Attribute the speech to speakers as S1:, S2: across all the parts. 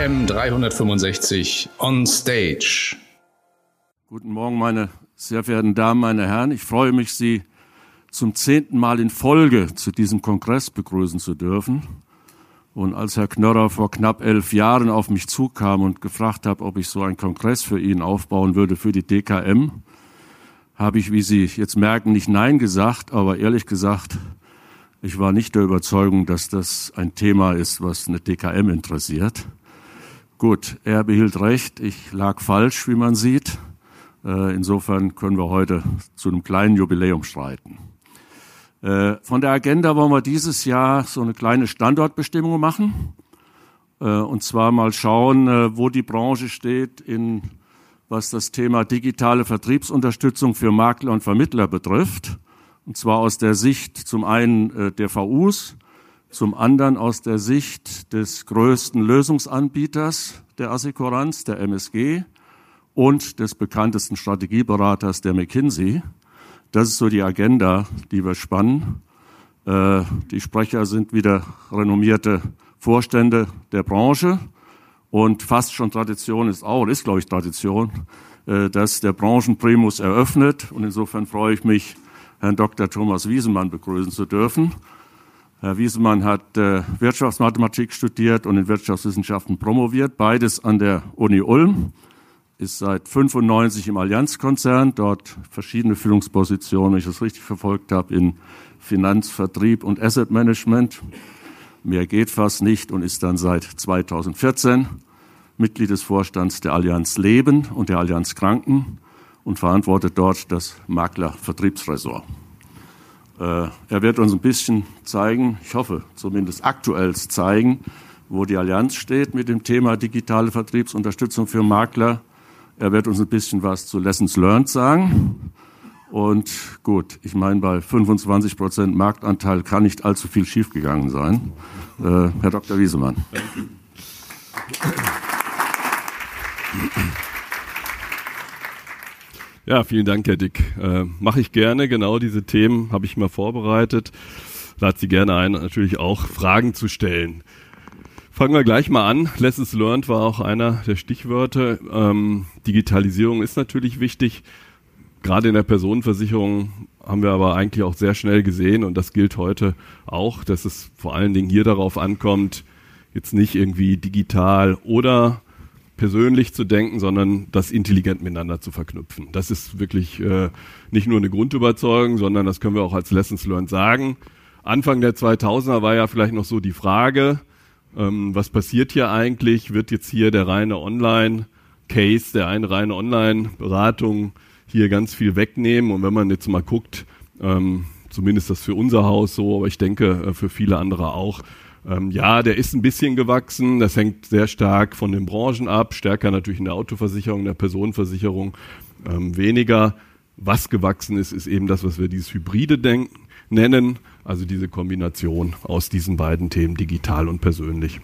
S1: DKM 365 on Stage.
S2: Guten Morgen, meine sehr verehrten Damen, meine Herren. Ich freue mich, Sie zum zehnten Mal in Folge zu diesem Kongress begrüßen zu dürfen. Und als Herr Knörrer vor knapp elf Jahren auf mich zukam und gefragt hat, ob ich so einen Kongress für ihn aufbauen würde für die DKM, habe ich, wie Sie jetzt merken, nicht Nein gesagt, aber ehrlich gesagt, ich war nicht der Überzeugung, dass das ein Thema ist, was eine DKM interessiert. Gut, er behielt recht, ich lag falsch, wie man sieht. Äh, insofern können wir heute zu einem kleinen Jubiläum streiten. Äh, von der Agenda wollen wir dieses Jahr so eine kleine Standortbestimmung machen. Äh, und zwar mal schauen, wo die Branche steht, in, was das Thema digitale Vertriebsunterstützung für Makler und Vermittler betrifft. Und zwar aus der Sicht zum einen der VUs, zum anderen aus der Sicht des größten Lösungsanbieters der Assekuranz, der MSG, und des bekanntesten Strategieberaters, der McKinsey. Das ist so die Agenda, die wir spannen. Äh, die Sprecher sind wieder renommierte Vorstände der Branche und fast schon Tradition ist auch, ist glaube ich Tradition, äh, dass der Branchenprimus eröffnet und insofern freue ich mich, Herrn Dr. Thomas Wiesemann begrüßen zu dürfen. Herr Wiesemann hat äh, Wirtschaftsmathematik studiert und in Wirtschaftswissenschaften promoviert, beides an der Uni Ulm, ist seit 95 im Allianzkonzern, dort verschiedene Führungspositionen, wenn ich das richtig verfolgt habe, in Finanz, Vertrieb und Asset Management. Mehr geht fast nicht und ist dann seit 2014 Mitglied des Vorstands der Allianz Leben und der Allianz Kranken und verantwortet dort das Makler-Vertriebsressort. Äh, er wird uns ein bisschen zeigen, ich hoffe zumindest aktuell zeigen, wo die Allianz steht mit dem Thema digitale Vertriebsunterstützung für Makler. Er wird uns ein bisschen was zu Lessons Learned sagen. Und gut, ich meine, bei 25 Prozent Marktanteil kann nicht allzu viel schiefgegangen sein. Äh, Herr Dr. Wiesemann.
S3: Ja, vielen Dank, Herr Dick. Äh, Mache ich gerne. Genau diese Themen habe ich mal vorbereitet. Lade Sie gerne ein, natürlich auch Fragen zu stellen. Fangen wir gleich mal an. Lessons learned war auch einer der Stichwörter. Ähm, Digitalisierung ist natürlich wichtig. Gerade in der Personenversicherung haben wir aber eigentlich auch sehr schnell gesehen und das gilt heute auch, dass es vor allen Dingen hier darauf ankommt, jetzt nicht irgendwie digital oder persönlich zu denken, sondern das intelligent miteinander zu verknüpfen. Das ist wirklich äh, nicht nur eine Grundüberzeugung, sondern das können wir auch als Lessons Learned sagen. Anfang der 2000er war ja vielleicht noch so die Frage, ähm, was passiert hier eigentlich? Wird jetzt hier der reine Online-Case, der eine reine Online-Beratung hier ganz viel wegnehmen? Und wenn man jetzt mal guckt, ähm, zumindest das für unser Haus so, aber ich denke äh, für viele andere auch, ähm, ja, der ist ein bisschen gewachsen. Das hängt sehr stark von den Branchen ab. Stärker natürlich in der Autoversicherung, in der Personenversicherung ähm, weniger. Was gewachsen ist, ist eben das, was wir dieses Hybride denken, nennen. Also diese Kombination aus diesen beiden Themen, digital und persönlich.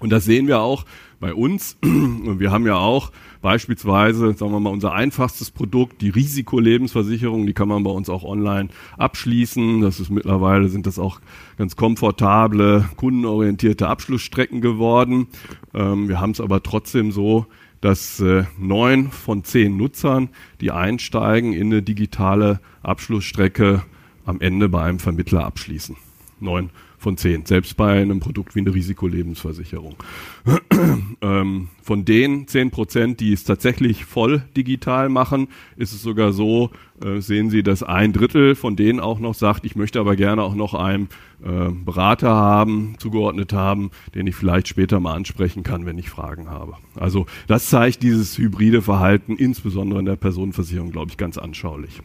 S3: Und das sehen wir auch bei uns. Und wir haben ja auch beispielsweise, sagen wir mal, unser einfachstes Produkt, die Risikolebensversicherung, die kann man bei uns auch online abschließen. Das ist mittlerweile sind das auch ganz komfortable, kundenorientierte Abschlussstrecken geworden. Ähm, wir haben es aber trotzdem so, dass äh, neun von zehn Nutzern, die einsteigen in eine digitale Abschlussstrecke, am Ende bei einem Vermittler abschließen. Neun von zehn, selbst bei einem Produkt wie eine Risikolebensversicherung. ähm, von den zehn Prozent, die es tatsächlich voll digital machen, ist es sogar so, äh, sehen Sie, dass ein Drittel von denen auch noch sagt, ich möchte aber gerne auch noch einen äh, Berater haben, zugeordnet haben, den ich vielleicht später mal ansprechen kann, wenn ich Fragen habe. Also das zeigt dieses hybride Verhalten, insbesondere in der Personenversicherung, glaube ich, ganz anschaulich.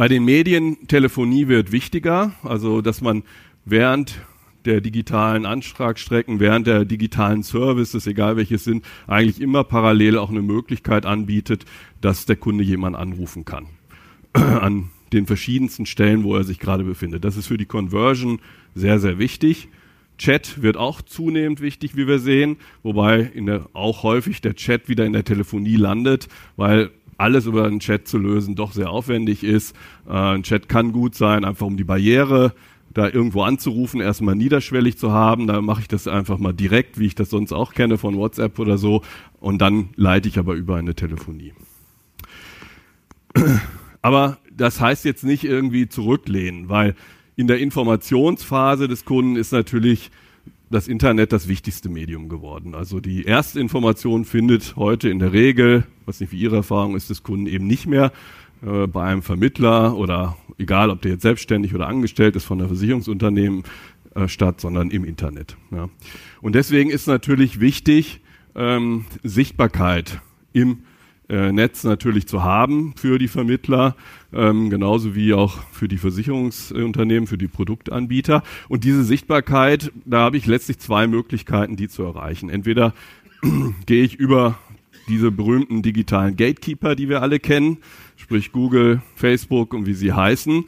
S3: Bei den Medien, Telefonie wird wichtiger, also dass man während der digitalen Antragsstrecken, während der digitalen Services, egal welches sind, eigentlich immer parallel auch eine Möglichkeit anbietet, dass der Kunde jemanden anrufen kann. An den verschiedensten Stellen, wo er sich gerade befindet. Das ist für die Conversion sehr, sehr wichtig. Chat wird auch zunehmend wichtig, wie wir sehen, wobei der, auch häufig der Chat wieder in der Telefonie landet, weil alles über einen Chat zu lösen doch sehr aufwendig ist. Äh, ein Chat kann gut sein, einfach um die Barriere da irgendwo anzurufen, erstmal niederschwellig zu haben. Da mache ich das einfach mal direkt, wie ich das sonst auch kenne von WhatsApp oder so. Und dann leite ich aber über eine Telefonie. Aber das heißt jetzt nicht irgendwie zurücklehnen, weil in der Informationsphase des Kunden ist natürlich das Internet das wichtigste Medium geworden. Also die erste Information findet heute in der Regel, was nicht wie Ihre Erfahrung ist, des Kunden eben nicht mehr äh, bei einem Vermittler oder egal, ob der jetzt selbstständig oder angestellt ist von der Versicherungsunternehmen äh, statt, sondern im Internet. Ja. Und deswegen ist natürlich wichtig, ähm, Sichtbarkeit im äh, Netz natürlich zu haben für die Vermittler, ähm, genauso wie auch für die Versicherungsunternehmen, für die Produktanbieter. Und diese Sichtbarkeit, da habe ich letztlich zwei Möglichkeiten, die zu erreichen. Entweder gehe ich über diese berühmten digitalen Gatekeeper, die wir alle kennen, sprich Google, Facebook und wie sie heißen,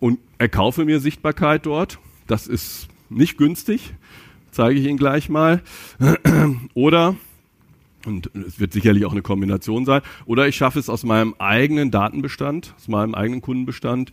S3: und erkaufe mir Sichtbarkeit dort. Das ist nicht günstig, zeige ich Ihnen gleich mal. Oder und es wird sicherlich auch eine Kombination sein. Oder ich schaffe es aus meinem eigenen Datenbestand, aus meinem eigenen Kundenbestand,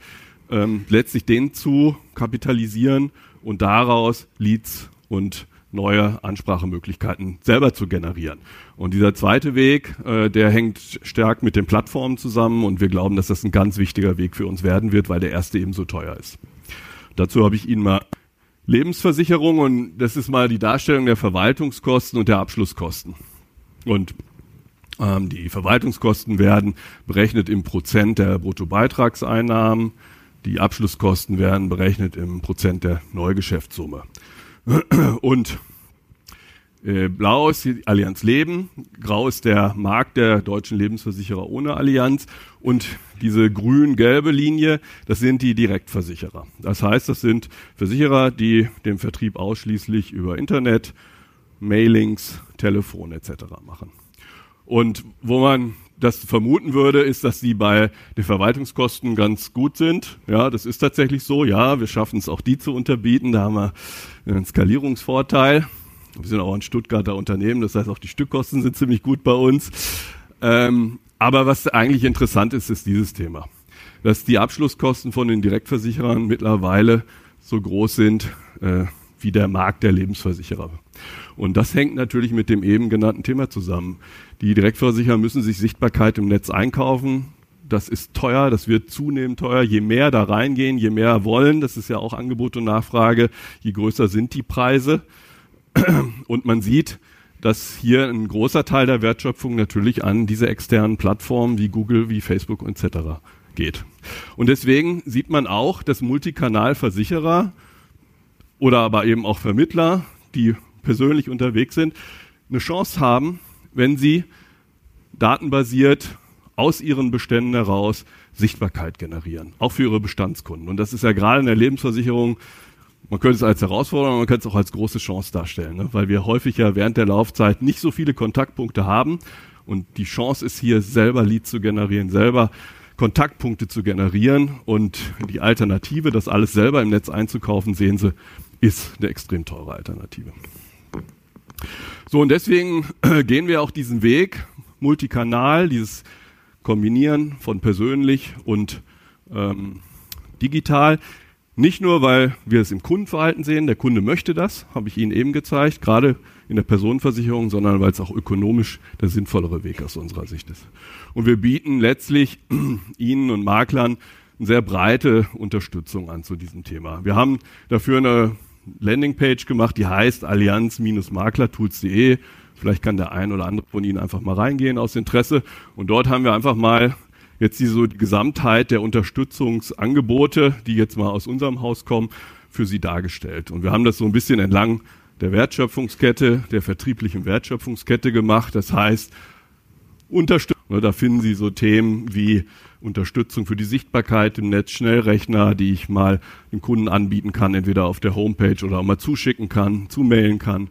S3: ähm, letztlich den zu kapitalisieren und daraus Leads und neue Ansprachemöglichkeiten selber zu generieren. Und dieser zweite Weg, äh, der hängt stark mit den Plattformen zusammen und wir glauben, dass das ein ganz wichtiger Weg für uns werden wird, weil der erste eben so teuer ist. Dazu habe ich Ihnen mal Lebensversicherung und das ist mal die Darstellung der Verwaltungskosten und der Abschlusskosten. Und ähm, die Verwaltungskosten werden berechnet im Prozent der Bruttobeitragseinnahmen. Die Abschlusskosten werden berechnet im Prozent der Neugeschäftssumme. Und äh, blau ist die Allianz Leben, grau ist der Markt der deutschen Lebensversicherer ohne Allianz und diese grün-gelbe Linie, das sind die Direktversicherer. Das heißt, das sind Versicherer, die den Vertrieb ausschließlich über Internet, Mailings, Telefon etc. machen. Und wo man das vermuten würde, ist, dass die bei den Verwaltungskosten ganz gut sind. Ja, das ist tatsächlich so. Ja, wir schaffen es auch die zu unterbieten. Da haben wir einen Skalierungsvorteil. Wir sind auch ein Stuttgarter Unternehmen, das heißt auch die Stückkosten sind ziemlich gut bei uns. Ähm, aber was eigentlich interessant ist, ist dieses Thema. Dass die Abschlusskosten von den Direktversicherern mittlerweile so groß sind äh, wie der Markt der Lebensversicherer. Und das hängt natürlich mit dem eben genannten Thema zusammen. Die Direktversicherer müssen sich Sichtbarkeit im Netz einkaufen. Das ist teuer, das wird zunehmend teuer. Je mehr da reingehen, je mehr wollen, das ist ja auch Angebot und Nachfrage, je größer sind die Preise. Und man sieht, dass hier ein großer Teil der Wertschöpfung natürlich an diese externen Plattformen wie Google, wie Facebook etc. geht. Und deswegen sieht man auch, dass Multikanalversicherer oder aber eben auch Vermittler, die persönlich unterwegs sind, eine Chance haben, wenn sie datenbasiert aus ihren Beständen heraus Sichtbarkeit generieren, auch für ihre Bestandskunden. Und das ist ja gerade in der Lebensversicherung, man könnte es als Herausforderung, man könnte es auch als große Chance darstellen, ne? weil wir häufig ja während der Laufzeit nicht so viele Kontaktpunkte haben. Und die Chance ist hier selber Leads zu generieren, selber Kontaktpunkte zu generieren. Und die Alternative, das alles selber im Netz einzukaufen, sehen Sie, ist eine extrem teure Alternative. So, und deswegen gehen wir auch diesen Weg, multikanal, dieses Kombinieren von persönlich und ähm, digital. Nicht nur, weil wir es im Kundenverhalten sehen, der Kunde möchte das, habe ich Ihnen eben gezeigt, gerade in der Personenversicherung, sondern weil es auch ökonomisch der sinnvollere Weg aus unserer Sicht ist. Und wir bieten letztlich Ihnen und Maklern eine sehr breite Unterstützung an zu diesem Thema. Wir haben dafür eine Landingpage gemacht, die heißt allianz-maklertools.de. Vielleicht kann der ein oder andere von Ihnen einfach mal reingehen aus Interesse. Und dort haben wir einfach mal jetzt die, so die Gesamtheit der Unterstützungsangebote, die jetzt mal aus unserem Haus kommen, für Sie dargestellt. Und wir haben das so ein bisschen entlang der Wertschöpfungskette, der vertrieblichen Wertschöpfungskette gemacht. Das heißt, Unterstützung, da finden Sie so Themen wie Unterstützung für die Sichtbarkeit im Netz, Schnellrechner, die ich mal dem Kunden anbieten kann, entweder auf der Homepage oder auch mal zuschicken kann, zumailen kann.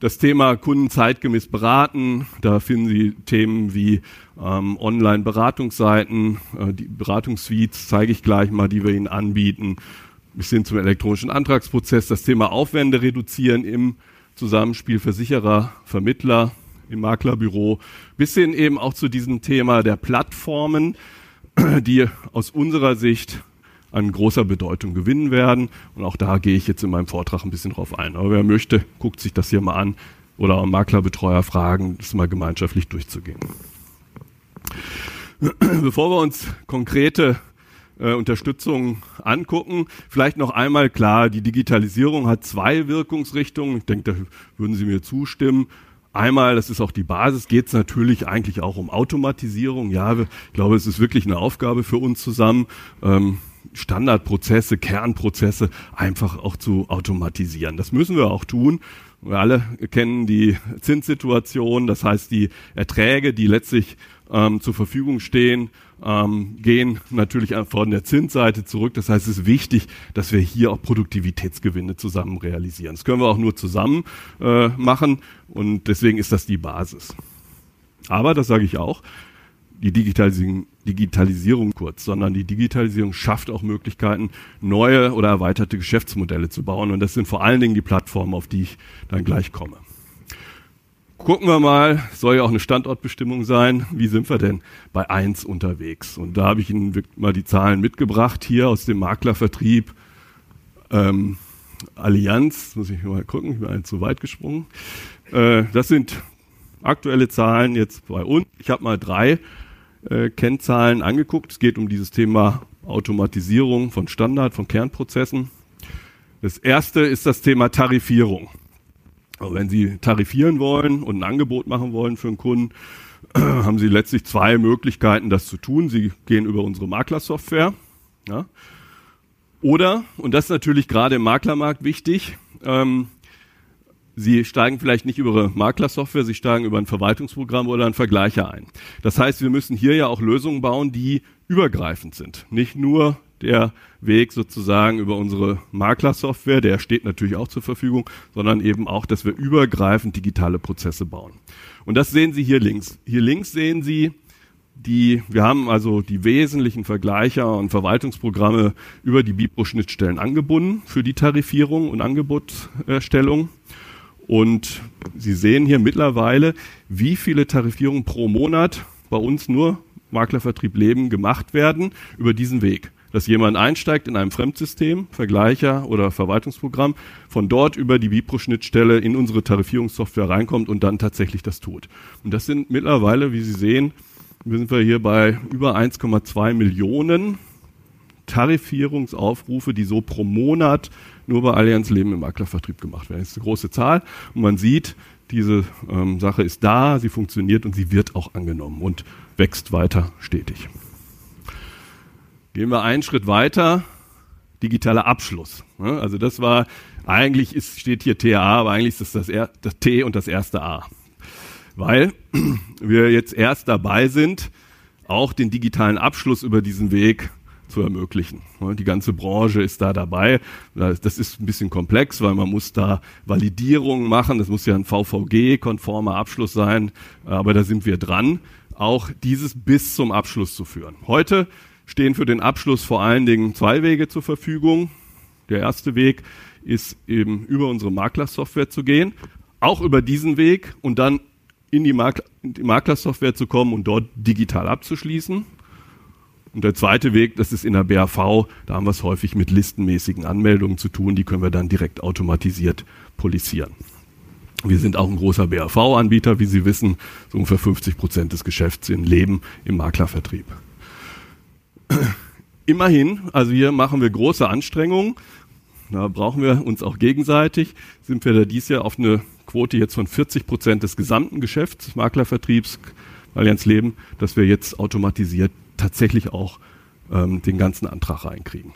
S3: Das Thema Kunden zeitgemäß beraten, da finden Sie Themen wie ähm, Online-Beratungsseiten, äh, die Beratungssuites zeige ich gleich mal, die wir Ihnen anbieten, bis hin zum elektronischen Antragsprozess. Das Thema Aufwände reduzieren im Zusammenspiel Versicherer, Vermittler, im Maklerbüro, bis hin eben auch zu diesem Thema der Plattformen, die aus unserer Sicht an großer Bedeutung gewinnen werden. Und auch da gehe ich jetzt in meinem Vortrag ein bisschen drauf ein. Aber wer möchte, guckt sich das hier mal an oder Maklerbetreuer fragen, das mal gemeinschaftlich durchzugehen. Bevor wir uns konkrete äh, Unterstützung angucken, vielleicht noch einmal klar, die Digitalisierung hat zwei Wirkungsrichtungen. Ich denke, da würden Sie mir zustimmen. Einmal, das ist auch die Basis, geht es natürlich eigentlich auch um Automatisierung. Ja, ich glaube, es ist wirklich eine Aufgabe für uns zusammen. Ähm, Standardprozesse, Kernprozesse einfach auch zu automatisieren. Das müssen wir auch tun. Wir alle kennen die Zinssituation, das heißt die Erträge, die letztlich ähm, zur Verfügung stehen, ähm, gehen natürlich von der Zinsseite zurück. Das heißt, es ist wichtig, dass wir hier auch Produktivitätsgewinne zusammen realisieren. Das können wir auch nur zusammen äh, machen und deswegen ist das die Basis. Aber, das sage ich auch, die Digitalisierung, Digitalisierung kurz, sondern die Digitalisierung schafft auch Möglichkeiten, neue oder erweiterte Geschäftsmodelle zu bauen. Und das sind vor allen Dingen die Plattformen, auf die ich dann gleich komme. Gucken wir mal, soll ja auch eine Standortbestimmung sein. Wie sind wir denn bei eins unterwegs? Und da habe ich Ihnen mal die Zahlen mitgebracht, hier aus dem Maklervertrieb. Ähm, Allianz, muss ich mal gucken, ich bin zu weit gesprungen. Äh, das sind aktuelle Zahlen jetzt bei uns. Ich habe mal drei äh, Kennzahlen angeguckt. Es geht um dieses Thema Automatisierung von Standard, von Kernprozessen. Das erste ist das Thema Tarifierung. Also wenn Sie tarifieren wollen und ein Angebot machen wollen für einen Kunden, haben Sie letztlich zwei Möglichkeiten, das zu tun. Sie gehen über unsere Maklersoftware. Ja. Oder, und das ist natürlich gerade im Maklermarkt wichtig, ähm, Sie steigen vielleicht nicht über Ihre Maklersoftware, Sie steigen über ein Verwaltungsprogramm oder einen Vergleicher ein. Das heißt, wir müssen hier ja auch Lösungen bauen, die übergreifend sind. Nicht nur der Weg sozusagen über unsere Maklersoftware, der steht natürlich auch zur Verfügung, sondern eben auch, dass wir übergreifend digitale Prozesse bauen. Und das sehen Sie hier links. Hier links sehen Sie die, wir haben also die wesentlichen Vergleicher und Verwaltungsprogramme über die Bipro-Schnittstellen angebunden für die Tarifierung und Angebotserstellung. Und Sie sehen hier mittlerweile, wie viele Tarifierungen pro Monat bei uns nur Maklervertrieb Leben gemacht werden über diesen Weg. Dass jemand einsteigt in einem Fremdsystem, Vergleicher oder Verwaltungsprogramm, von dort über die Vipro-Schnittstelle in unsere Tarifierungssoftware reinkommt und dann tatsächlich das tut. Und das sind mittlerweile, wie Sie sehen, sind wir hier bei über 1,2 Millionen Tarifierungsaufrufe, die so pro Monat nur bei Allianz Leben im Maklervertrieb gemacht werden. Das ist eine große Zahl und man sieht, diese ähm, Sache ist da, sie funktioniert und sie wird auch angenommen und wächst weiter stetig. Gehen wir einen Schritt weiter, digitaler Abschluss. Also das war, eigentlich ist, steht hier TA, aber eigentlich ist das das, das T und das erste A. Weil wir jetzt erst dabei sind, auch den digitalen Abschluss über diesen Weg zu ermöglichen. Die ganze Branche ist da dabei. Das ist ein bisschen komplex, weil man muss da Validierungen machen. Das muss ja ein VVG-konformer Abschluss sein. Aber da sind wir dran, auch dieses bis zum Abschluss zu führen. Heute stehen für den Abschluss vor allen Dingen zwei Wege zur Verfügung. Der erste Weg ist eben über unsere Maklersoftware zu gehen, auch über diesen Weg und dann in die, Makler, in die Maklersoftware zu kommen und dort digital abzuschließen. Und der zweite Weg, das ist in der BAV, da haben wir es häufig mit listenmäßigen Anmeldungen zu tun, die können wir dann direkt automatisiert polisieren. Wir sind auch ein großer BAV-Anbieter, wie Sie wissen, so ungefähr 50 Prozent des Geschäfts in Leben im Maklervertrieb. Immerhin, also hier machen wir große Anstrengungen, da brauchen wir uns auch gegenseitig, sind wir da dies Jahr auf eine Quote jetzt von 40 Prozent des gesamten Geschäfts, Maklervertriebs, Allianz Leben, dass wir jetzt automatisiert tatsächlich auch ähm, den ganzen Antrag reinkriegen.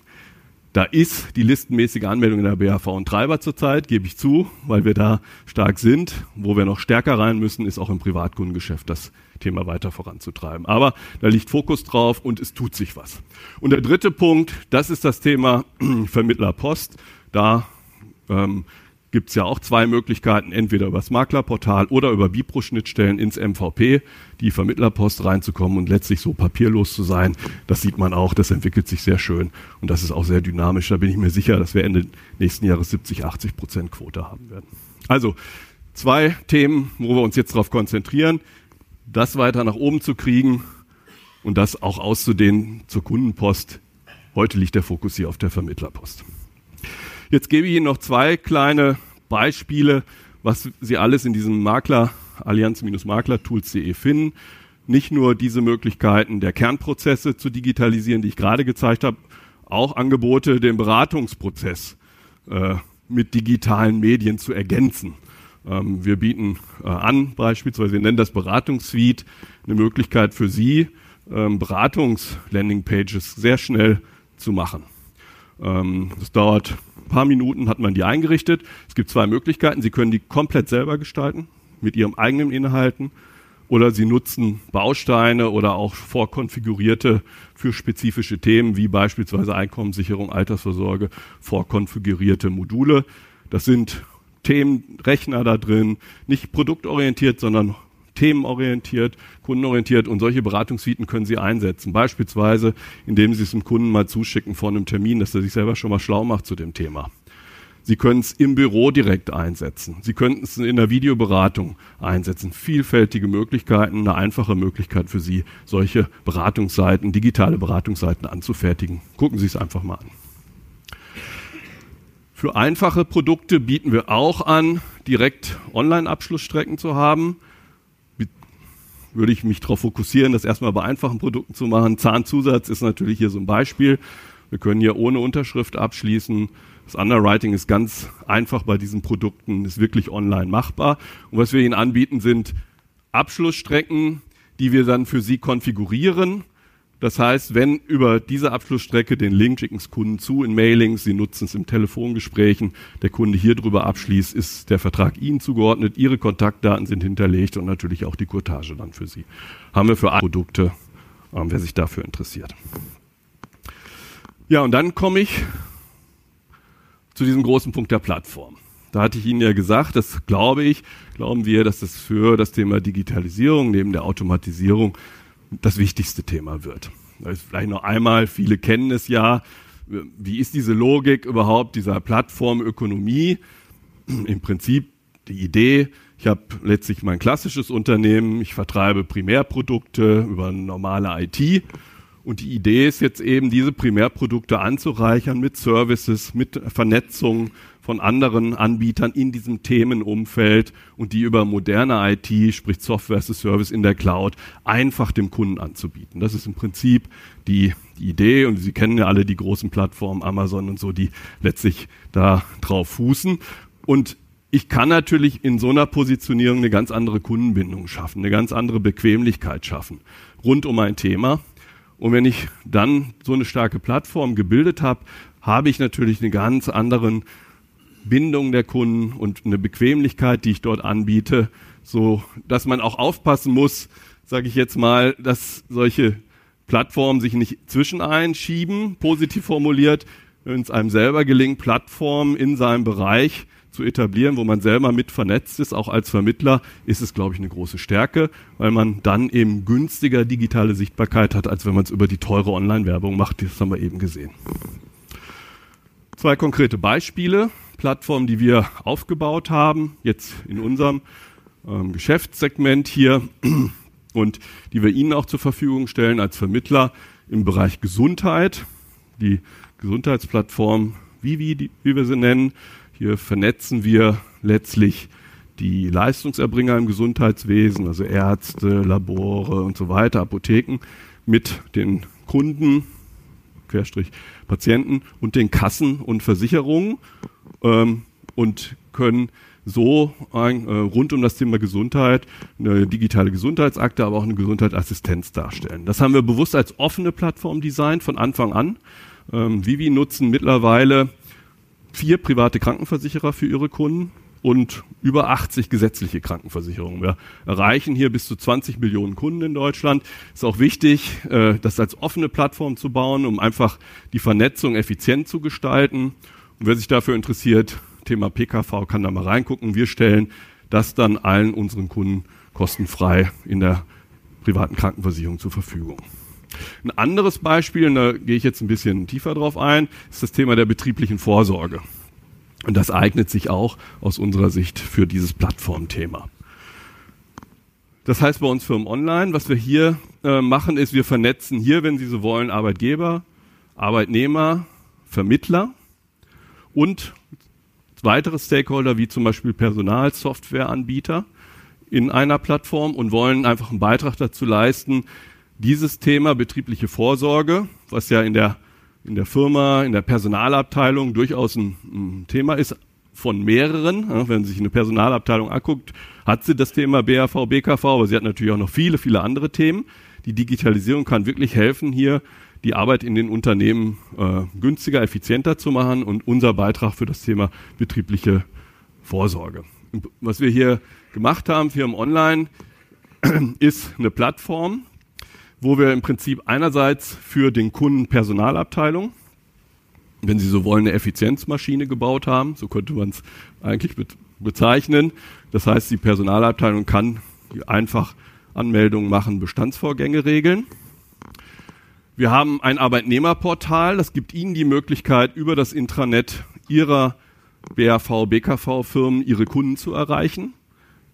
S3: Da ist die listenmäßige Anmeldung in der BHV und Treiber zurzeit, gebe ich zu, weil wir da stark sind. Wo wir noch stärker rein müssen, ist auch im Privatkundengeschäft das Thema weiter voranzutreiben. Aber da liegt Fokus drauf und es tut sich was. Und der dritte Punkt, das ist das Thema Vermittler Post. Da ähm, gibt es ja auch zwei Möglichkeiten, entweder über das Maklerportal oder über Bipro-Schnittstellen ins MVP, die Vermittlerpost reinzukommen und letztlich so papierlos zu sein. Das sieht man auch, das entwickelt sich sehr schön und das ist auch sehr dynamisch. Da bin ich mir sicher, dass wir Ende nächsten Jahres 70, 80 Prozent Quote haben werden. Also zwei Themen, wo wir uns jetzt darauf konzentrieren, das weiter nach oben zu kriegen und das auch auszudehnen zur Kundenpost Heute liegt der Fokus hier auf der Vermittlerpost. Jetzt gebe ich Ihnen noch zwei kleine Beispiele, was Sie alles in diesem Makler, allianz-maklertools.de finden. Nicht nur diese Möglichkeiten der Kernprozesse zu digitalisieren, die ich gerade gezeigt habe, auch Angebote, den Beratungsprozess äh, mit digitalen Medien zu ergänzen. Ähm, wir bieten äh, an, beispielsweise, wir nennen das Beratungssuite, eine Möglichkeit für Sie, ähm, Beratungs-Landingpages sehr schnell zu machen. Ähm, das dauert ein paar Minuten, hat man die eingerichtet. Es gibt zwei Möglichkeiten. Sie können die komplett selber gestalten, mit Ihrem eigenen Inhalten, oder Sie nutzen Bausteine oder auch vorkonfigurierte für spezifische Themen, wie beispielsweise Einkommenssicherung, Altersvorsorge, vorkonfigurierte Module. Das sind Themenrechner da drin, nicht produktorientiert, sondern themenorientiert, kundenorientiert und solche Beratungssuiten können Sie einsetzen. Beispielsweise, indem Sie es dem Kunden mal zuschicken vor einem Termin, dass er sich selber schon mal schlau macht zu dem Thema. Sie können es im Büro direkt einsetzen. Sie könnten es in der Videoberatung einsetzen. Vielfältige Möglichkeiten, eine einfache Möglichkeit für Sie, solche Beratungsseiten, digitale Beratungsseiten anzufertigen. Gucken Sie es einfach mal an. Für einfache Produkte bieten wir auch an, direkt Online-Abschlussstrecken zu haben. Würde ich mich darauf fokussieren, das erstmal bei einfachen Produkten zu machen. Zahnzusatz ist natürlich hier so ein Beispiel. Wir können hier ohne Unterschrift abschließen. Das Underwriting ist ganz einfach bei diesen Produkten, ist wirklich online machbar. Und was wir Ihnen anbieten, sind Abschlussstrecken, die wir dann für Sie konfigurieren das heißt, wenn über diese Abschlussstrecke den Link schicken es Kunden zu in Mailings, sie nutzen es in Telefongesprächen, der Kunde hier drüber abschließt, ist der Vertrag Ihnen zugeordnet, Ihre Kontaktdaten sind hinterlegt und natürlich auch die Courtage dann für Sie. Haben wir für alle Produkte, ähm, wer sich dafür interessiert. Ja, und dann komme ich zu diesem großen Punkt der Plattform. Da hatte ich Ihnen ja gesagt, das glaube ich, glauben wir, dass das für das Thema Digitalisierung neben der Automatisierung das wichtigste Thema wird. Vielleicht noch einmal, viele kennen es ja. Wie ist diese Logik überhaupt dieser Plattformökonomie? Im Prinzip die Idee, ich habe letztlich mein klassisches Unternehmen, ich vertreibe Primärprodukte über normale IT und die Idee ist jetzt eben, diese Primärprodukte anzureichern mit Services, mit Vernetzung von anderen Anbietern in diesem Themenumfeld und die über moderne IT, sprich Software as a Service in der Cloud, einfach dem Kunden anzubieten. Das ist im Prinzip die, die Idee und Sie kennen ja alle die großen Plattformen, Amazon und so, die letztlich da drauf fußen. Und ich kann natürlich in so einer Positionierung eine ganz andere Kundenbindung schaffen, eine ganz andere Bequemlichkeit schaffen rund um ein Thema. Und wenn ich dann so eine starke Plattform gebildet habe, habe ich natürlich eine ganz anderen Bindung der Kunden und eine Bequemlichkeit, die ich dort anbiete, so dass man auch aufpassen muss, sage ich jetzt mal, dass solche Plattformen sich nicht zwischen einschieben, positiv formuliert, wenn es einem selber gelingt, Plattformen in seinem Bereich zu etablieren, wo man selber mit vernetzt ist, auch als Vermittler, ist es, glaube ich, eine große Stärke, weil man dann eben günstiger digitale Sichtbarkeit hat, als wenn man es über die teure Online-Werbung macht. Das haben wir eben gesehen. Zwei konkrete Beispiele, Plattformen, die wir aufgebaut haben, jetzt in unserem ähm, Geschäftssegment hier und die wir Ihnen auch zur Verfügung stellen als Vermittler im Bereich Gesundheit. Die Gesundheitsplattform Vivi, wie wir sie nennen, hier vernetzen wir letztlich die Leistungserbringer im Gesundheitswesen, also Ärzte, Labore und so weiter, Apotheken, mit den Kunden, Querstrich Patienten und den Kassen und Versicherungen ähm, und können so ein, äh, rund um das Thema Gesundheit eine digitale Gesundheitsakte, aber auch eine Gesundheitsassistenz darstellen. Das haben wir bewusst als offene Plattform designt von Anfang an. Ähm, Vivi nutzen mittlerweile vier private Krankenversicherer für ihre Kunden und über 80 gesetzliche Krankenversicherungen. Wir erreichen hier bis zu 20 Millionen Kunden in Deutschland. Ist auch wichtig, äh, das als offene Plattform zu bauen, um einfach die Vernetzung effizient zu gestalten. Und wer sich dafür interessiert, Thema PKV, kann da mal reingucken. Wir stellen das dann allen unseren Kunden kostenfrei in der privaten Krankenversicherung zur Verfügung. Ein anderes Beispiel, und da gehe ich jetzt ein bisschen tiefer drauf ein, ist das Thema der betrieblichen Vorsorge. Und das eignet sich auch aus unserer Sicht für dieses Plattformthema. Das heißt bei uns Firmen Online, was wir hier äh, machen, ist, wir vernetzen hier, wenn Sie so wollen, Arbeitgeber, Arbeitnehmer, Vermittler und weitere Stakeholder wie zum Beispiel Personalsoftwareanbieter in einer Plattform und wollen einfach einen Beitrag dazu leisten, dieses Thema betriebliche Vorsorge, was ja in der, in der Firma, in der Personalabteilung durchaus ein, ein Thema ist, von mehreren. Wenn sich eine Personalabteilung anguckt, hat sie das Thema BAV, BKV, aber sie hat natürlich auch noch viele, viele andere Themen. Die Digitalisierung kann wirklich helfen, hier die Arbeit in den Unternehmen äh, günstiger, effizienter zu machen und unser Beitrag für das Thema betriebliche Vorsorge. Was wir hier gemacht haben, Firmen Online, ist eine Plattform, wo wir im Prinzip einerseits für den Kunden Personalabteilung, wenn Sie so wollen, eine Effizienzmaschine gebaut haben, so könnte man es eigentlich bezeichnen. Das heißt, die Personalabteilung kann einfach Anmeldungen machen, Bestandsvorgänge regeln. Wir haben ein Arbeitnehmerportal, das gibt Ihnen die Möglichkeit, über das Intranet Ihrer BAV, BKV-Firmen Ihre Kunden zu erreichen.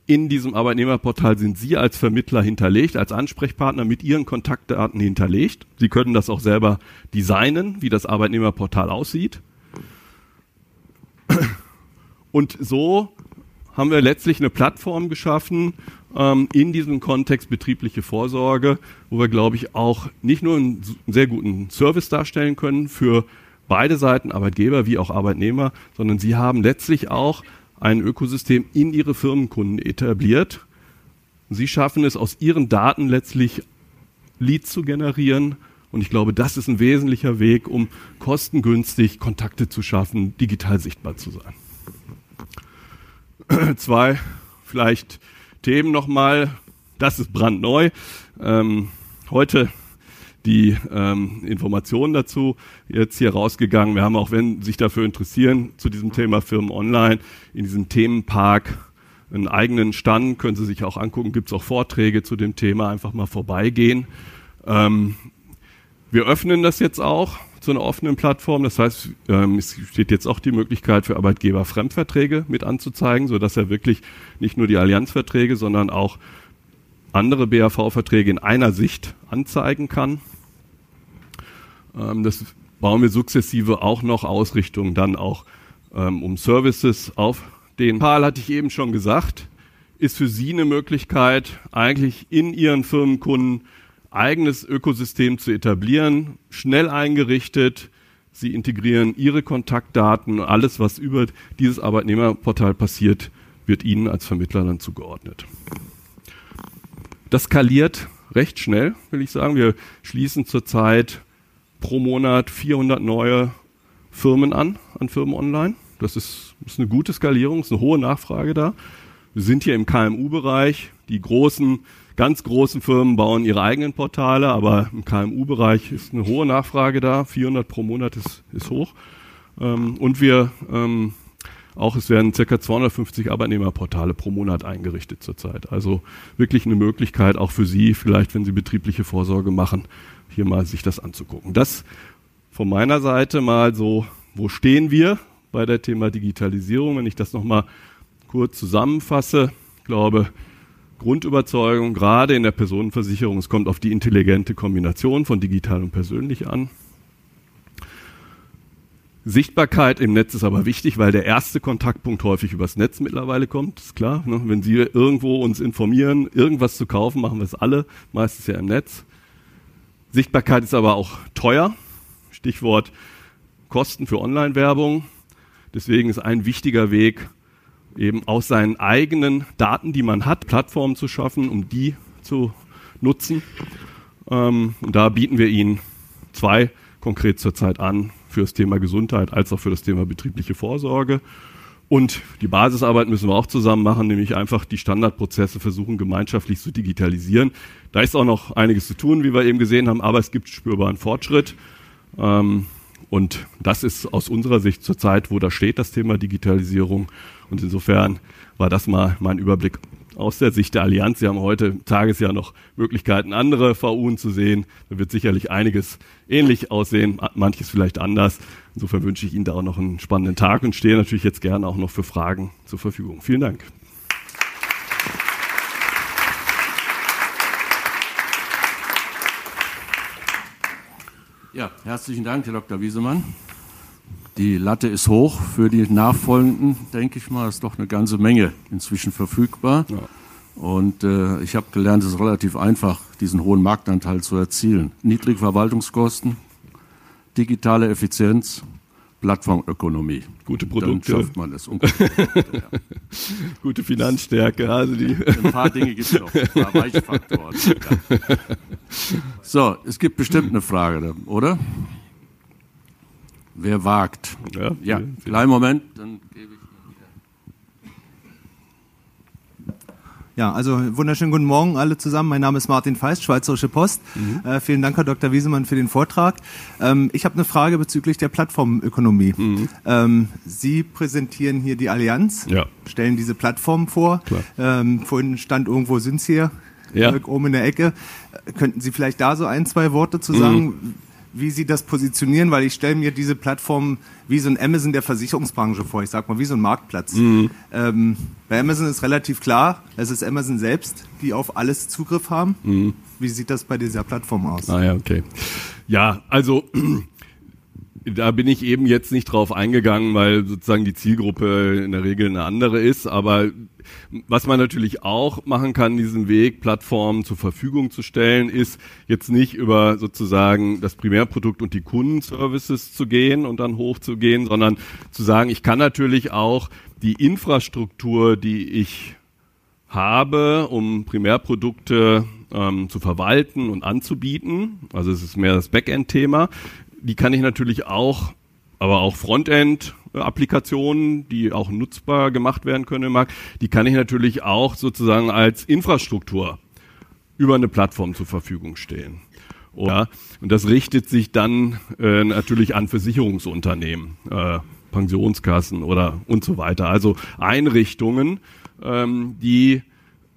S3: In diesem Arbeitnehmerportal sind Sie als Vermittler hinterlegt, als Ansprechpartner mit Ihren Kontaktdaten hinterlegt. Sie können das auch selber designen, wie das Arbeitnehmerportal aussieht. Und so haben wir letztlich eine Plattform geschaffen, ähm, in diesem Kontext betriebliche Vorsorge, wo wir, glaube ich, auch nicht nur einen sehr guten Service darstellen können für beide Seiten, Arbeitgeber wie auch Arbeitnehmer, sondern sie haben letztlich auch ein Ökosystem in ihre Firmenkunden etabliert. Sie schaffen es, aus ihren Daten letztlich Leads zu generieren. Und ich glaube, das ist ein wesentlicher Weg, um kostengünstig Kontakte zu schaffen, digital sichtbar zu sein. Zwei vielleicht Themen nochmal. Das ist brandneu. Ähm, heute die ähm, Informationen dazu jetzt hier rausgegangen. Wir haben auch, wenn sich dafür interessieren, zu diesem Thema Firmen online in diesem Themenpark einen eigenen Stand, können Sie sich auch angucken, gibt es auch Vorträge zu dem Thema, einfach mal vorbeigehen. Ähm, wir öffnen das jetzt auch zu einer offenen Plattform. Das heißt, ähm, es steht jetzt auch die Möglichkeit für Arbeitgeber Fremdverträge mit anzuzeigen, so dass er wirklich nicht nur die Allianzverträge, sondern auch andere BAV-Verträge in einer Sicht anzeigen kann. Ähm, das bauen wir sukzessive auch noch Ausrichtung dann auch ähm, um Services auf. Den Pal hatte ich eben schon gesagt, ist für Sie eine Möglichkeit, eigentlich in Ihren Firmenkunden eigenes Ökosystem zu etablieren, schnell eingerichtet. Sie integrieren Ihre Kontaktdaten, alles, was über dieses Arbeitnehmerportal passiert, wird Ihnen als Vermittler dann zugeordnet. Das skaliert recht schnell, will ich sagen. Wir schließen zurzeit pro Monat 400 neue Firmen an, an Firmen online. Das ist, ist eine gute Skalierung, ist eine hohe Nachfrage da. Wir sind hier im KMU-Bereich. Die großen ganz großen Firmen bauen ihre eigenen Portale, aber im KMU-Bereich ist eine hohe Nachfrage da. 400 pro Monat ist, ist hoch. Ähm, und wir ähm, auch es werden ca. 250 Arbeitnehmerportale pro Monat eingerichtet zurzeit. Also wirklich eine Möglichkeit auch für Sie, vielleicht wenn Sie betriebliche Vorsorge machen, hier mal sich das anzugucken. Das von meiner Seite mal so, wo stehen wir bei der Thema Digitalisierung? Wenn ich das nochmal kurz zusammenfasse, ich glaube, Grundüberzeugung, gerade in der Personenversicherung, es kommt auf die intelligente Kombination von digital und persönlich an. Sichtbarkeit im Netz ist aber wichtig, weil der erste Kontaktpunkt häufig übers Netz mittlerweile kommt, ist klar. Ne? Wenn Sie irgendwo uns informieren, irgendwas zu kaufen, machen wir es alle, meistens ja im Netz. Sichtbarkeit ist aber auch teuer. Stichwort Kosten für Online-Werbung. Deswegen ist ein wichtiger Weg, eben aus seinen eigenen Daten, die man hat, Plattformen zu schaffen, um die zu nutzen. Ähm, und da bieten wir Ihnen zwei konkret zurzeit an für das Thema Gesundheit als auch für das Thema betriebliche Vorsorge. Und die Basisarbeit müssen wir auch zusammen machen, nämlich einfach die Standardprozesse versuchen gemeinschaftlich zu digitalisieren. Da ist auch noch einiges zu tun, wie wir eben gesehen haben, aber es gibt spürbaren Fortschritt. Ähm, und das ist aus unserer Sicht zurzeit, wo da steht, das Thema Digitalisierung. Und insofern war das mal mein Überblick aus der Sicht der Allianz. Sie haben heute Tagesjahr noch Möglichkeiten, andere VUen zu sehen. Da wird sicherlich einiges ähnlich aussehen, manches vielleicht anders. Insofern wünsche ich Ihnen da auch noch einen spannenden Tag und stehe natürlich jetzt gerne auch noch für Fragen zur Verfügung. Vielen Dank.
S2: Ja, herzlichen Dank, Herr Dr. Wiesemann. Die Latte ist hoch. Für die nachfolgenden, denke ich mal, ist doch eine ganze Menge inzwischen verfügbar. Ja. Und äh, ich habe gelernt, es ist relativ einfach, diesen hohen Marktanteil zu erzielen. Niedrige Verwaltungskosten, digitale Effizienz, Plattformökonomie.
S3: Gute Produkte.
S2: Dann schafft man es.
S3: ja. Gute Finanzstärke. Also die
S2: ein paar Dinge gibt es noch, ein paar Weichfaktoren. Ja. So, es gibt bestimmt eine Frage, oder? Wer wagt? Ja, ja kleinen Moment, dann gebe ich.
S4: Ja, also wunderschönen guten Morgen alle zusammen. Mein Name ist Martin Feist, Schweizerische Post. Mhm. Äh, vielen Dank, Herr Dr. Wiesemann, für den Vortrag. Ähm, ich habe eine Frage bezüglich der Plattformökonomie. Mhm. Ähm, Sie präsentieren hier die Allianz, ja. stellen diese Plattform vor. Ähm, vorhin stand irgendwo sind Sie hier, ja. oben in der Ecke. Könnten Sie vielleicht da so ein, zwei Worte zu sagen? Mhm wie Sie das positionieren, weil ich stelle mir diese Plattform wie so ein Amazon der Versicherungsbranche vor. Ich sag mal, wie so ein Marktplatz. Mhm. Ähm, bei Amazon ist relativ klar, es ist Amazon selbst, die auf alles Zugriff haben. Mhm. Wie sieht das bei dieser Plattform aus?
S3: Ah ja, okay. Ja, also da bin ich eben jetzt nicht drauf eingegangen, weil sozusagen die Zielgruppe in der Regel eine andere ist. Aber was man natürlich auch machen kann, diesen Weg, Plattformen zur Verfügung zu stellen, ist jetzt nicht über sozusagen das Primärprodukt und die Kundenservices zu gehen und dann hochzugehen, sondern zu sagen, ich kann natürlich auch die Infrastruktur, die ich habe, um Primärprodukte ähm, zu verwalten und anzubieten. Also es ist mehr das Backend-Thema die kann ich natürlich auch, aber auch Frontend-Applikationen, die auch nutzbar gemacht werden können im Markt, die kann ich natürlich auch sozusagen als Infrastruktur über eine Plattform zur Verfügung stehen. Ja, und das richtet sich dann äh, natürlich an Versicherungsunternehmen, äh, Pensionskassen oder und so weiter. Also Einrichtungen, ähm, die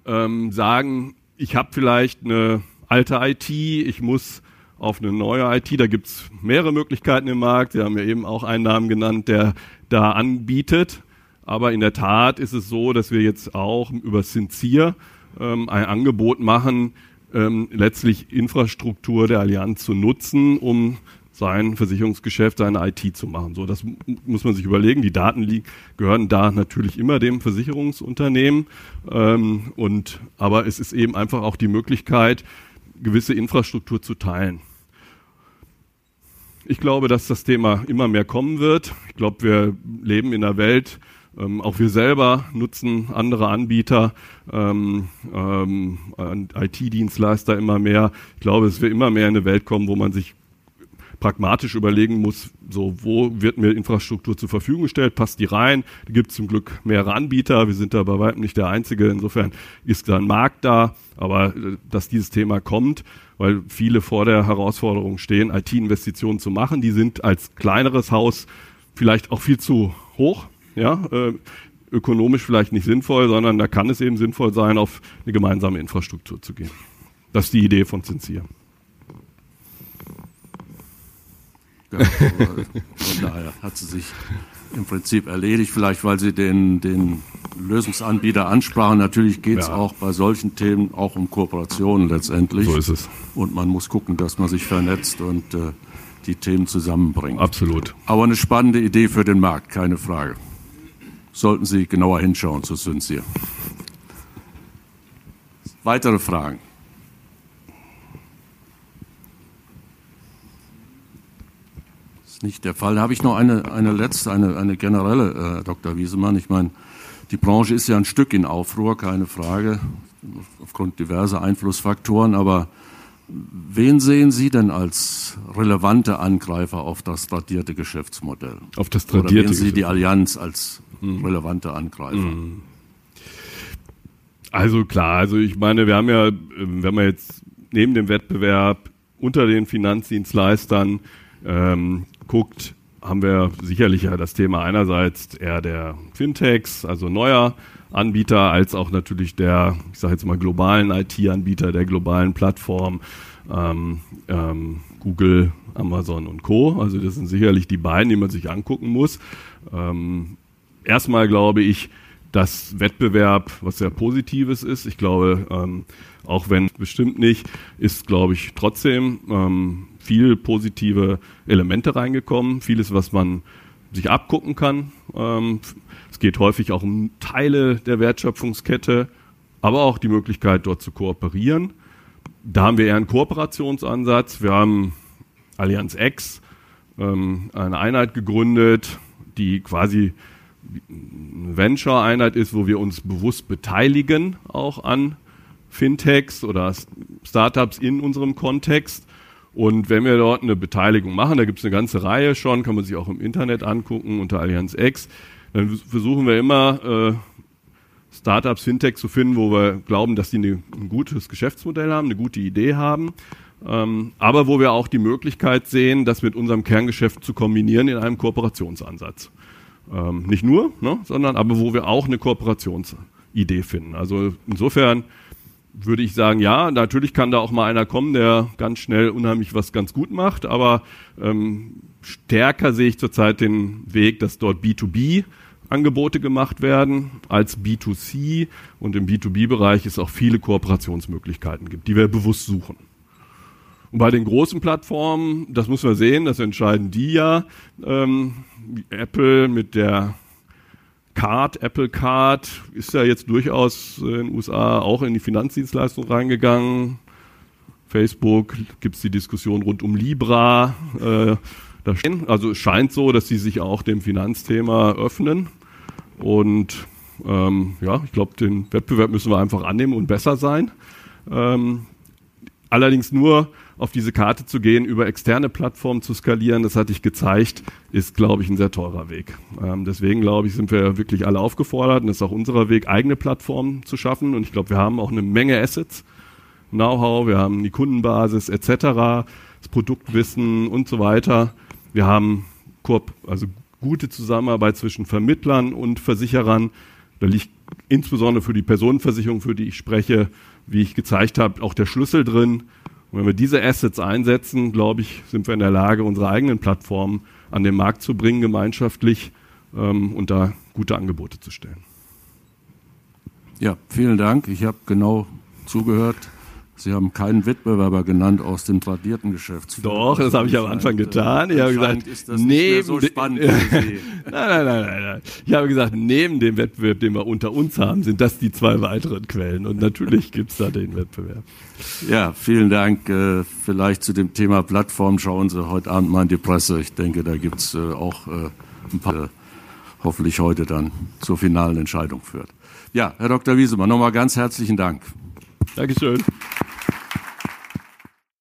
S3: ähm, sagen, ich habe vielleicht eine alte IT, ich muss auf eine neue IT. Da gibt's mehrere Möglichkeiten im Markt. Sie haben ja eben auch einen Namen genannt, der da anbietet. Aber in der Tat ist es so, dass wir jetzt auch über Sincere ähm, ein Angebot machen, ähm, letztlich Infrastruktur der Allianz zu nutzen, um sein Versicherungsgeschäft, seine IT zu machen. So, das muss man sich überlegen. Die Daten gehören da natürlich immer dem Versicherungsunternehmen. Ähm, und, aber es ist eben einfach auch die Möglichkeit, gewisse Infrastruktur zu teilen. Ich glaube, dass das Thema immer mehr kommen wird. Ich glaube, wir leben in einer Welt, ähm, auch wir selber nutzen andere Anbieter, ähm, ähm, IT-Dienstleister immer mehr. Ich glaube, es wird immer mehr in eine Welt kommen, wo man sich pragmatisch überlegen muss, so wo wird mir Infrastruktur zur Verfügung gestellt, passt die rein, da gibt es zum Glück mehrere Anbieter, wir sind da bei weitem nicht der Einzige, insofern ist da ein Markt da, aber äh, dass dieses Thema kommt, weil viele vor der Herausforderung stehen, IT-Investitionen zu machen, die sind als kleineres Haus vielleicht auch viel zu hoch, ja, äh, ökonomisch vielleicht nicht sinnvoll, sondern da kann es eben sinnvoll sein, auf eine gemeinsame Infrastruktur zu gehen. Das ist die Idee von Zinsier.
S2: Ja, von daher hat sie sich im Prinzip erledigt, vielleicht weil Sie den, den Lösungsanbieter ansprachen. Natürlich geht es ja. auch bei solchen Themen auch um Kooperationen letztendlich.
S3: So ist es.
S2: Und man muss gucken, dass man sich vernetzt und äh, die Themen zusammenbringt.
S3: Absolut.
S2: Aber eine spannende Idee für den Markt, keine Frage. Sollten Sie genauer hinschauen zu Synthia. Weitere Fragen? Nicht der Fall. Da habe ich noch eine, eine letzte, eine, eine generelle, äh, Dr. Wiesemann. Ich meine, die Branche ist ja ein Stück in Aufruhr, keine Frage, aufgrund diverser Einflussfaktoren. Aber wen sehen Sie denn als relevante Angreifer auf das tradierte Geschäftsmodell?
S3: Auf das tradierte
S2: Oder sehen Sie die Allianz als mhm. relevante Angreifer? Mhm.
S3: Also klar, also ich meine, wir haben ja, wenn man jetzt neben dem Wettbewerb unter den Finanzdienstleistern ähm, guckt, haben wir sicherlich ja das Thema einerseits eher der Fintechs, also neuer Anbieter, als auch natürlich der, ich sage jetzt mal, globalen IT-Anbieter, der globalen Plattform, ähm, ähm, Google, Amazon und Co. Also das sind sicherlich die beiden, die man sich angucken muss. Ähm, erstmal glaube ich, dass Wettbewerb was sehr Positives ist. Ich glaube, ähm, auch wenn bestimmt nicht, ist, glaube ich, trotzdem ähm, viel positive Elemente reingekommen. Vieles, was man sich abgucken kann. Ähm, es geht häufig auch um Teile der Wertschöpfungskette, aber auch die Möglichkeit, dort zu kooperieren. Da haben wir eher einen Kooperationsansatz. Wir haben Allianz X, ähm, eine Einheit gegründet, die quasi Venture-Einheit ist, wo wir uns bewusst beteiligen auch an Fintechs oder Startups in unserem Kontext. Und wenn wir dort eine Beteiligung machen, da gibt es eine ganze Reihe schon, kann man sich auch im Internet angucken unter Allianz X, dann versuchen wir immer äh, Startups, Fintechs zu finden, wo wir glauben, dass die ein gutes Geschäftsmodell haben, eine gute Idee haben, ähm, aber wo wir auch die Möglichkeit sehen, das mit unserem Kerngeschäft zu kombinieren in einem Kooperationsansatz. Ähm, nicht nur, ne, sondern aber wo wir auch eine Kooperationsidee finden. Also insofern würde ich sagen, ja, natürlich kann da auch mal einer kommen, der ganz schnell unheimlich was ganz gut macht, aber ähm, stärker sehe ich zurzeit den Weg, dass dort B2B Angebote gemacht werden als B2C und im B2B-Bereich es auch viele Kooperationsmöglichkeiten gibt, die wir bewusst suchen. Und bei den großen Plattformen, das muss man sehen, das entscheiden die ja. Ähm, Apple mit der Card, Apple Card, ist ja jetzt durchaus in den USA auch in die Finanzdienstleistung reingegangen. Facebook gibt es die Diskussion rund um Libra. Äh, also es scheint so, dass sie sich auch dem Finanzthema öffnen. Und ähm, ja, ich glaube, den Wettbewerb müssen wir einfach annehmen und besser sein. Ähm, allerdings nur auf diese Karte zu gehen, über externe Plattformen zu skalieren, das hatte ich gezeigt, ist, glaube ich, ein sehr teurer Weg. Ähm, deswegen, glaube ich, sind wir wirklich alle aufgefordert und es ist auch unser Weg, eigene Plattformen zu schaffen. Und ich glaube, wir haben auch eine Menge Assets, Know-how, wir haben die Kundenbasis etc., das Produktwissen und so weiter. Wir haben also gute Zusammenarbeit zwischen Vermittlern und Versicherern. Da liegt insbesondere für die Personenversicherung, für die ich spreche, wie ich gezeigt habe, auch der Schlüssel drin. Und wenn wir diese Assets einsetzen, glaube ich, sind wir in der Lage, unsere eigenen Plattformen an den Markt zu bringen, gemeinschaftlich ähm, und da gute Angebote zu stellen.
S2: Ja, vielen Dank. Ich habe genau zugehört. Sie haben keinen Wettbewerber genannt aus dem tradierten Geschäft.
S3: Doch, das habe ich am Anfang getan. Ich habe gesagt,
S2: ist das neben so spannend
S3: nein, nein, nein, nein, nein. Ich habe gesagt, neben dem Wettbewerb, den wir unter uns haben, sind das die zwei weiteren Quellen. Und natürlich gibt es da den Wettbewerb.
S2: Ja, vielen Dank. Äh, vielleicht zu dem Thema Plattform schauen Sie heute Abend mal in die Presse. Ich denke, da gibt es äh, auch äh, ein paar, hoffentlich heute dann zur finalen Entscheidung führt. Ja, Herr Dr. Wiesemann, nochmal ganz herzlichen Dank.
S3: Dankeschön.